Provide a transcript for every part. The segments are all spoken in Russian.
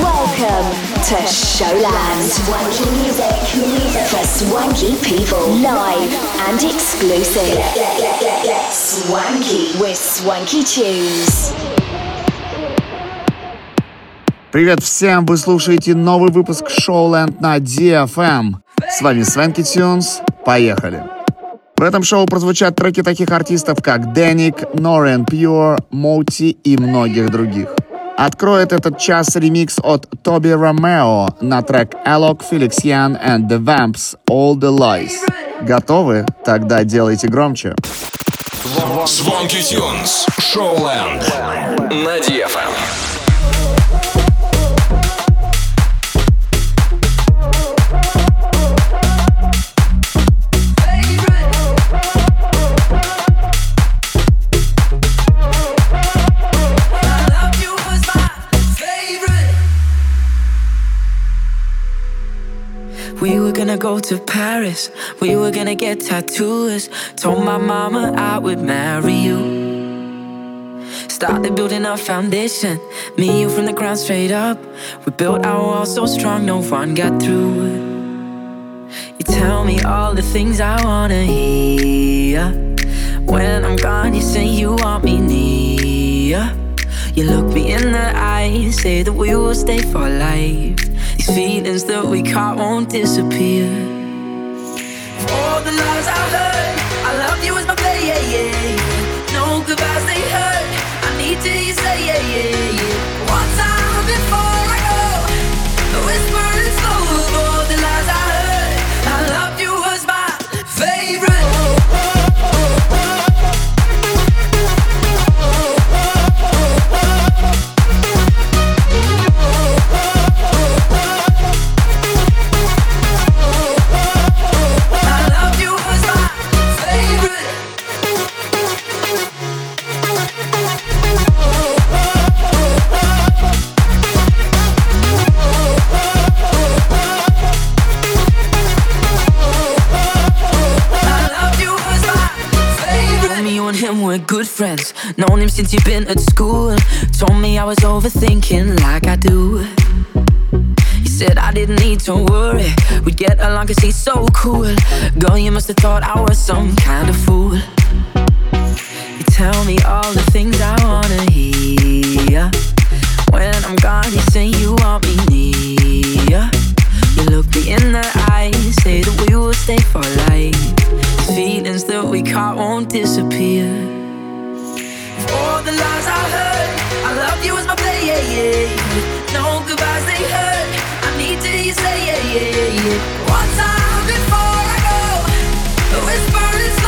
Welcome to Showland. Swanky music for swanky people. Live and exclusive. Swanky with Swanky Tunes. Привет всем! Вы слушаете новый выпуск Showland на DFM. С вами Свенки Тюнс. Поехали! В этом шоу прозвучат треки таких артистов, как Дэник, Норен Пьюр, Моути и многих других. Откроет этот час ремикс от Тоби Ромео на трек Alok, Felix Yan and The Vamps All the Lies. Готовы? Тогда делайте громче. Шоуленд. На DFM. Gonna go to Paris. We were gonna get tattoos. Told my mama I would marry you. Started building our foundation. Me you from the ground straight up. We built our wall so strong, no one got through. It. You tell me all the things I wanna hear. When I'm gone, you say you want me near. You look me in the eye, say that we will stay for life. Feelings that we caught won't disappear. All the lies I heard, I love you as my play, yeah, yeah. No goodbyes they hurt. I need to hear you say, yeah, yeah, yeah. One time before Known him since you've been at school. Told me I was overthinking like I do. He said I didn't need to worry. We'd get along cause he's so cool. Girl, you must have thought I was some kind of fool. You tell me all the things I wanna hear. When I'm gone, you say you want me near. You look me in the eye, say that we will stay for life. Feelings that we caught won't disappear. All the lies I heard, I love you as my play, yeah, yeah. No goodbyes they hurt. I need to hear you say, yeah, yeah, yeah. One time before I go, whisper is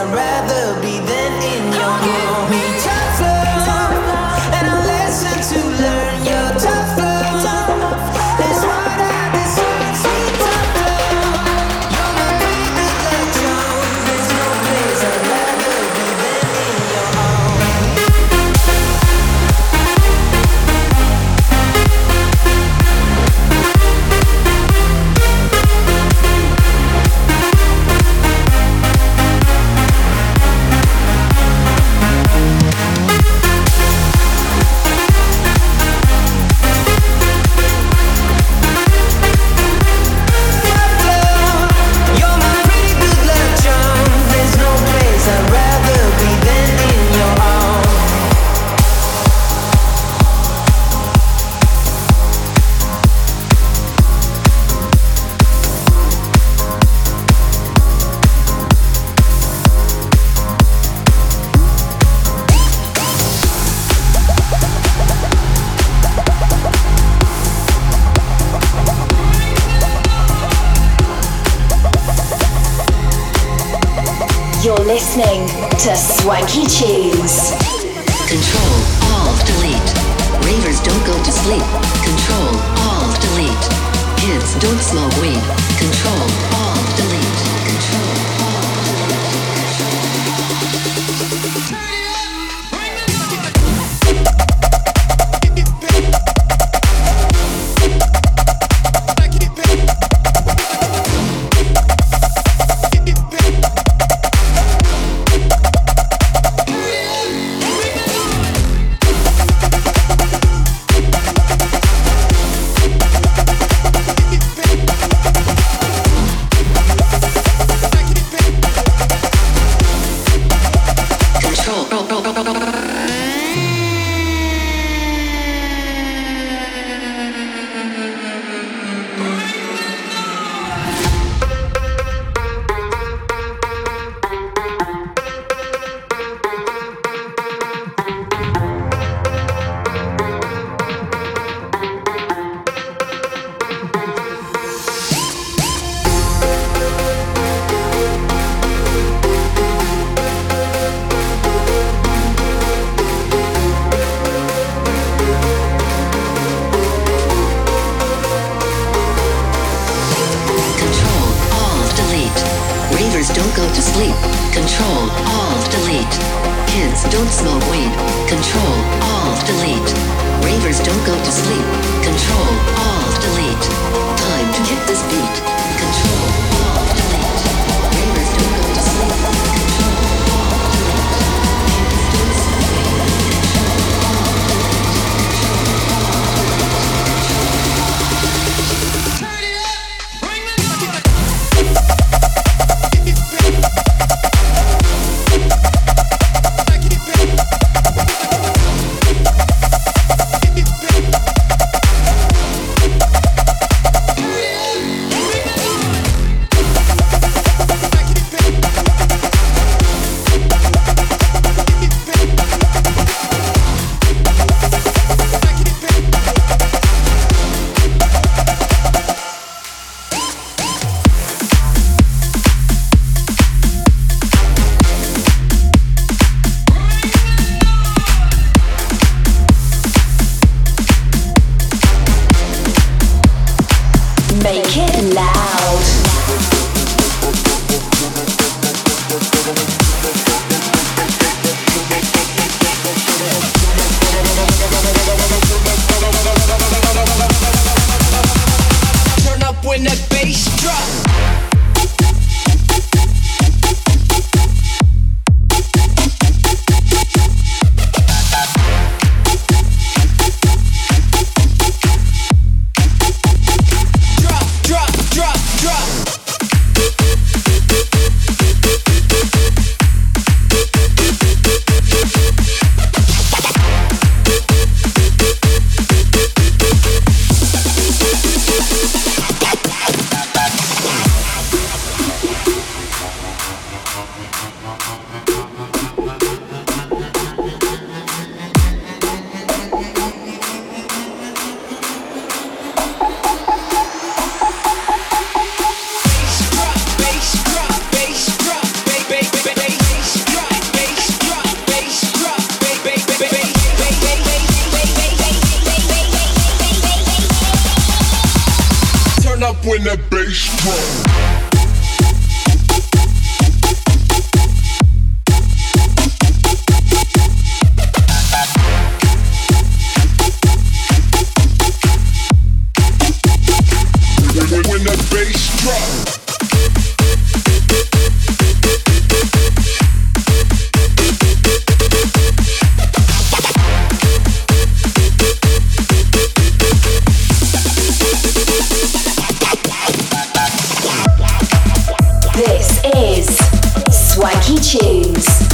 and red. to Swanky cheese.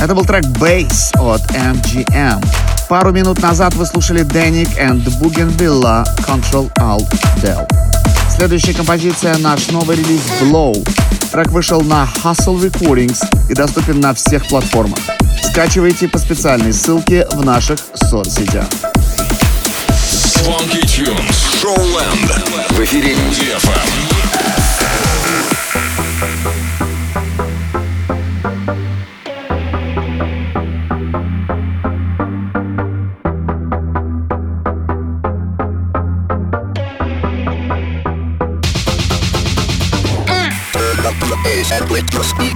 Это был трек Bass от MGM. Пару минут назад вы слушали Danik and Bougainvillea Control Alt Del. Следующая композиция — наш новый релиз Blow. Трек вышел на Hustle Recordings и доступен на всех платформах. Скачивайте по специальной ссылке в наших соцсетях. Funky Tunes. Showland. В эфире DFM. Just be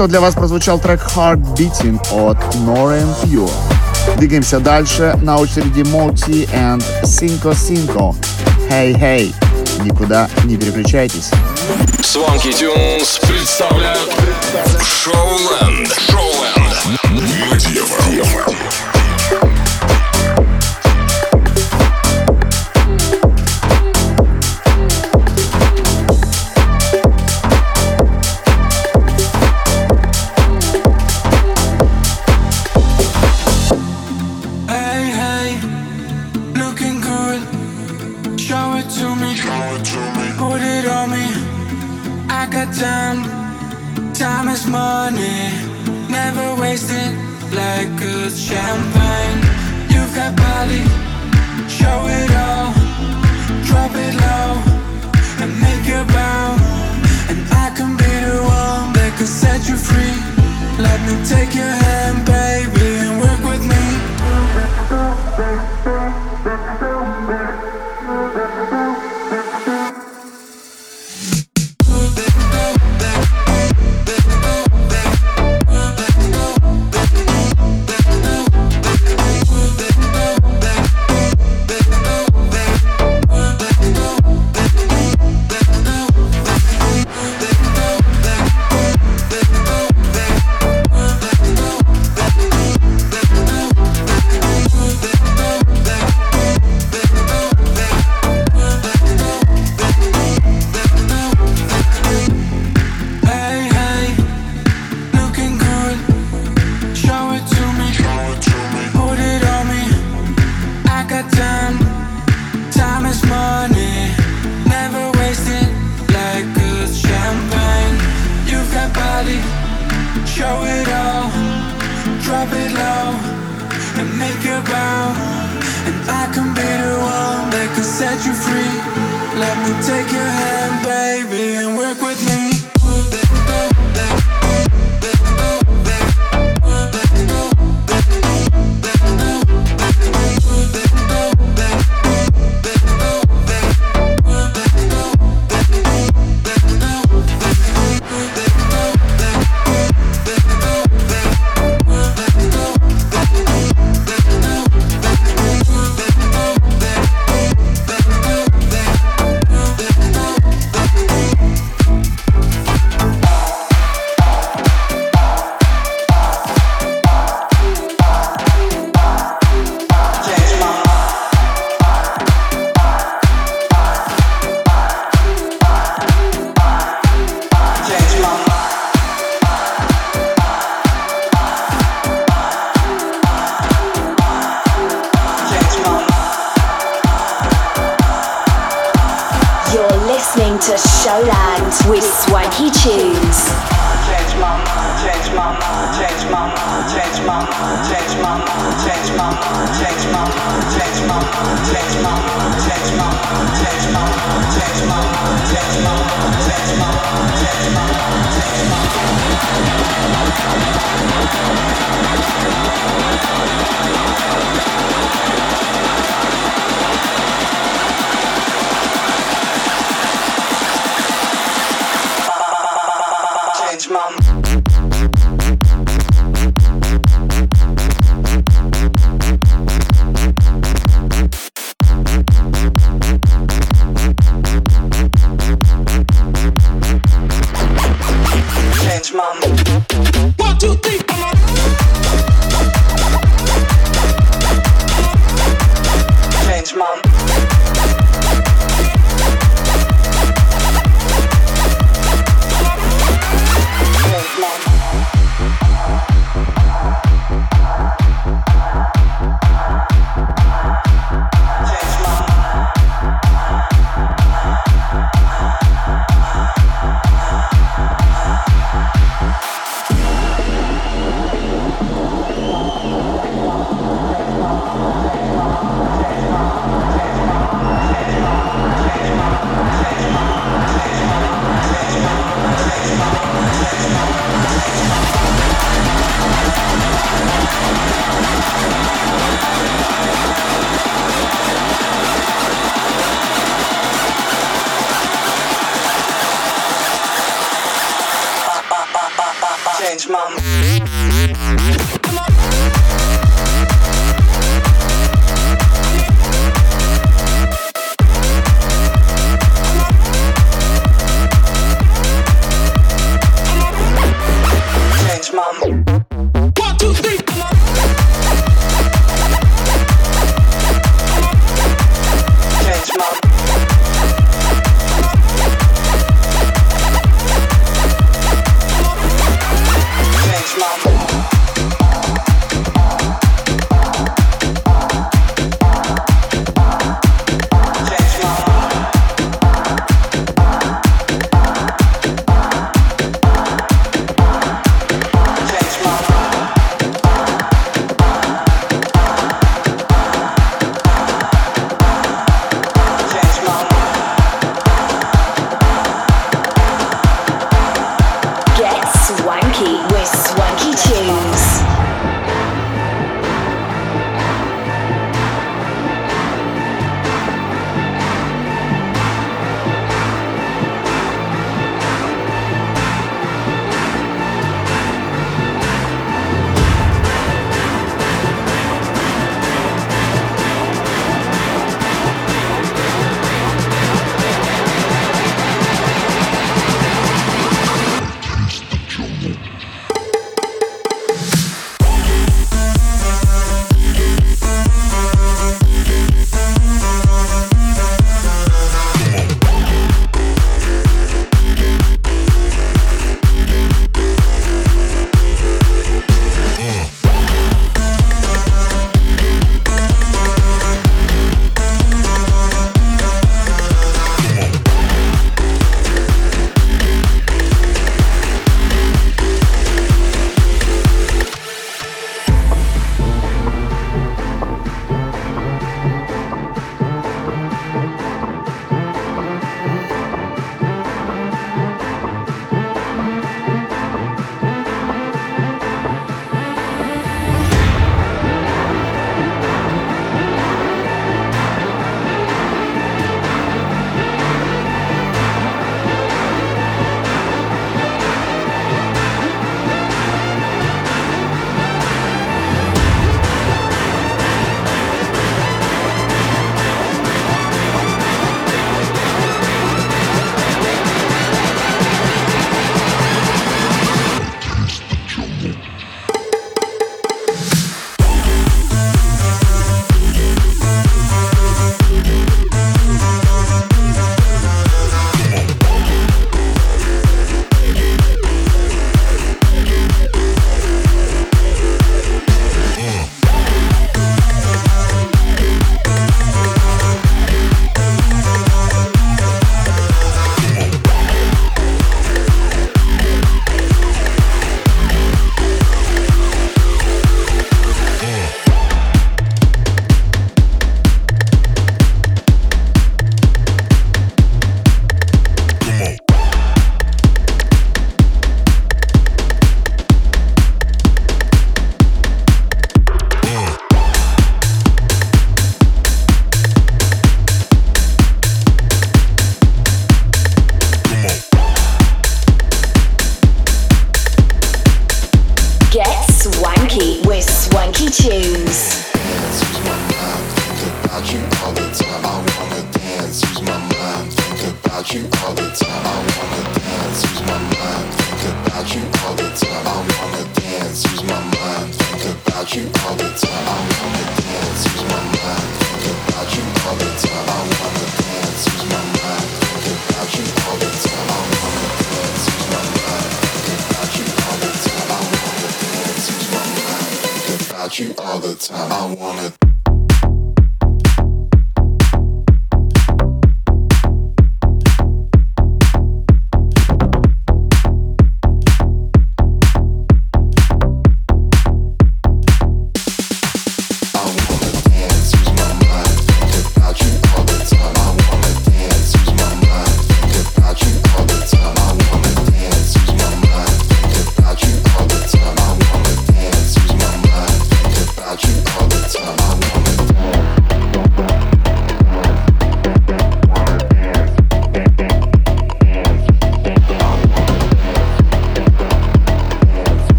что для вас прозвучал трек Hard Beating от Nora and Pure. Двигаемся дальше. На очереди Моти and Cinco Cinco. Hey, hey. Никуда не переключайтесь. Swanky Tunes представляют Шоуленд. Шоуленд. На Take your body. Show it all. Drop it low and make it bow. And I can be the one that can set you free. Let me take your hand, baby, and work with me.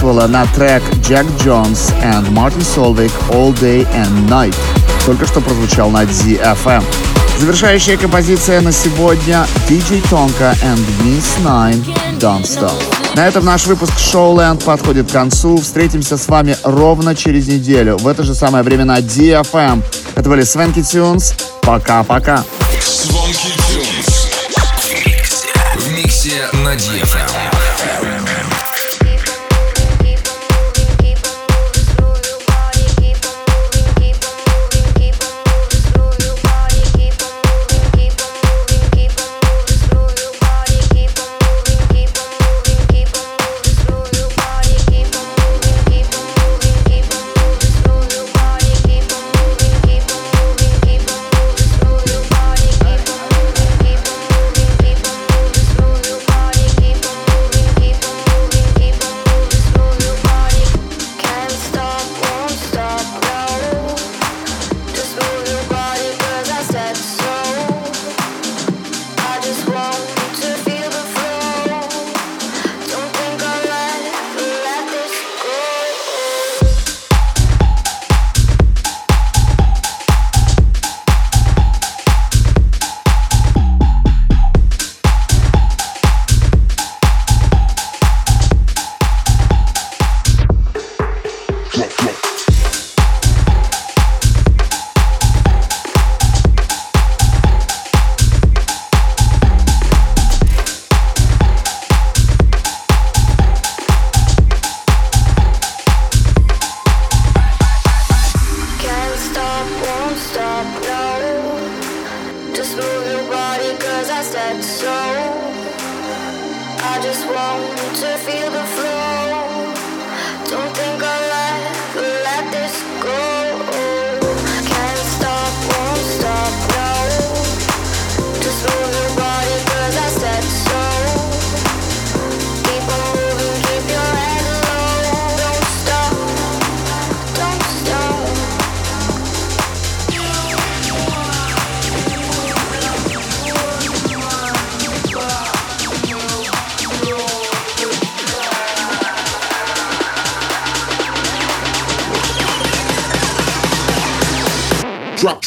Axwell на трек Jack Jones and Martin Solveig All Day and Night только что прозвучал на DFM. Завершающая композиция на сегодня DJ Tonka and Miss Nine Don't Stop. На этом наш выпуск Showland подходит к концу. Встретимся с вами ровно через неделю в это же самое время на DFM. Это были Свенки Тюнс. Пока-пока. В миксе на DFM.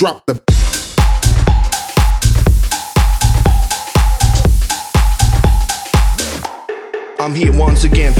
Drop the. I'm here once again.